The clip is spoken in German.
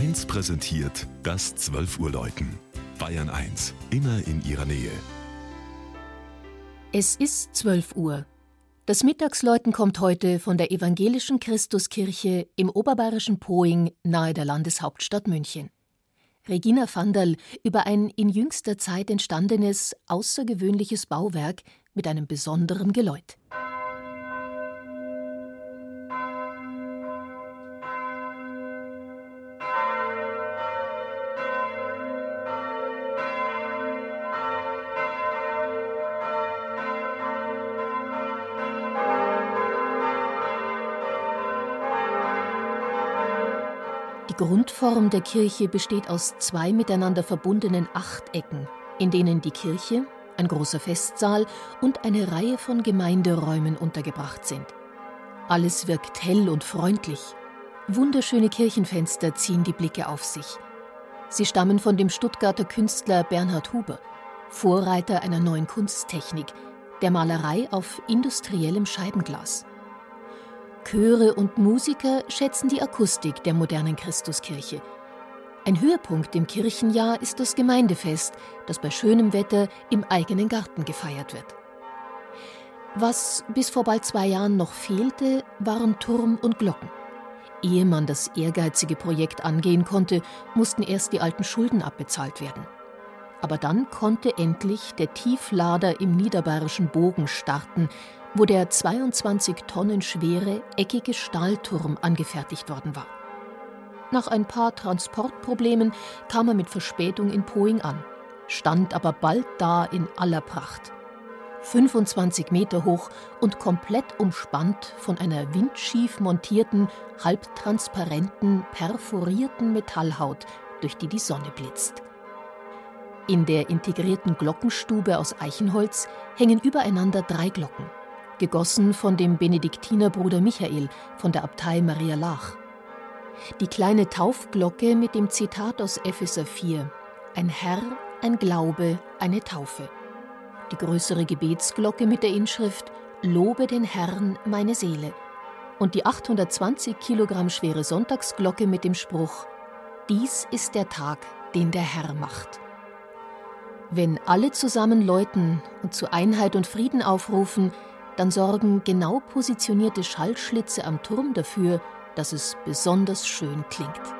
1 präsentiert das 12 Uhr Läuten. Bayern 1, immer in ihrer Nähe. Es ist 12 Uhr. Das Mittagsläuten kommt heute von der evangelischen Christuskirche im oberbayerischen Poing nahe der Landeshauptstadt München. Regina Vanderl über ein in jüngster Zeit entstandenes, außergewöhnliches Bauwerk mit einem besonderen Geläut. Die Grundform der Kirche besteht aus zwei miteinander verbundenen Achtecken, in denen die Kirche, ein großer Festsaal und eine Reihe von Gemeinderäumen untergebracht sind. Alles wirkt hell und freundlich. Wunderschöne Kirchenfenster ziehen die Blicke auf sich. Sie stammen von dem Stuttgarter Künstler Bernhard Huber, Vorreiter einer neuen Kunsttechnik, der Malerei auf industriellem Scheibenglas. Chöre und Musiker schätzen die Akustik der modernen Christuskirche. Ein Höhepunkt im Kirchenjahr ist das Gemeindefest, das bei schönem Wetter im eigenen Garten gefeiert wird. Was bis vor bald zwei Jahren noch fehlte, waren Turm und Glocken. Ehe man das ehrgeizige Projekt angehen konnte, mussten erst die alten Schulden abbezahlt werden. Aber dann konnte endlich der Tieflader im niederbayerischen Bogen starten, wo der 22 Tonnen schwere, eckige Stahlturm angefertigt worden war. Nach ein paar Transportproblemen kam er mit Verspätung in Poing an, stand aber bald da in aller Pracht. 25 Meter hoch und komplett umspannt von einer windschief montierten, halbtransparenten, perforierten Metallhaut, durch die die Sonne blitzt. In der integrierten Glockenstube aus Eichenholz hängen übereinander drei Glocken gegossen von dem Benediktinerbruder Michael von der Abtei Maria Lach. Die kleine Taufglocke mit dem Zitat aus Epheser 4: Ein Herr, ein Glaube, eine Taufe. Die größere Gebetsglocke mit der Inschrift Lobe den Herrn, meine Seele. Und die 820 Kilogramm schwere Sonntagsglocke mit dem Spruch Dies ist der Tag, den der Herr macht. Wenn alle zusammen läuten und zu Einheit und Frieden aufrufen, dann sorgen genau positionierte Schallschlitze am Turm dafür, dass es besonders schön klingt.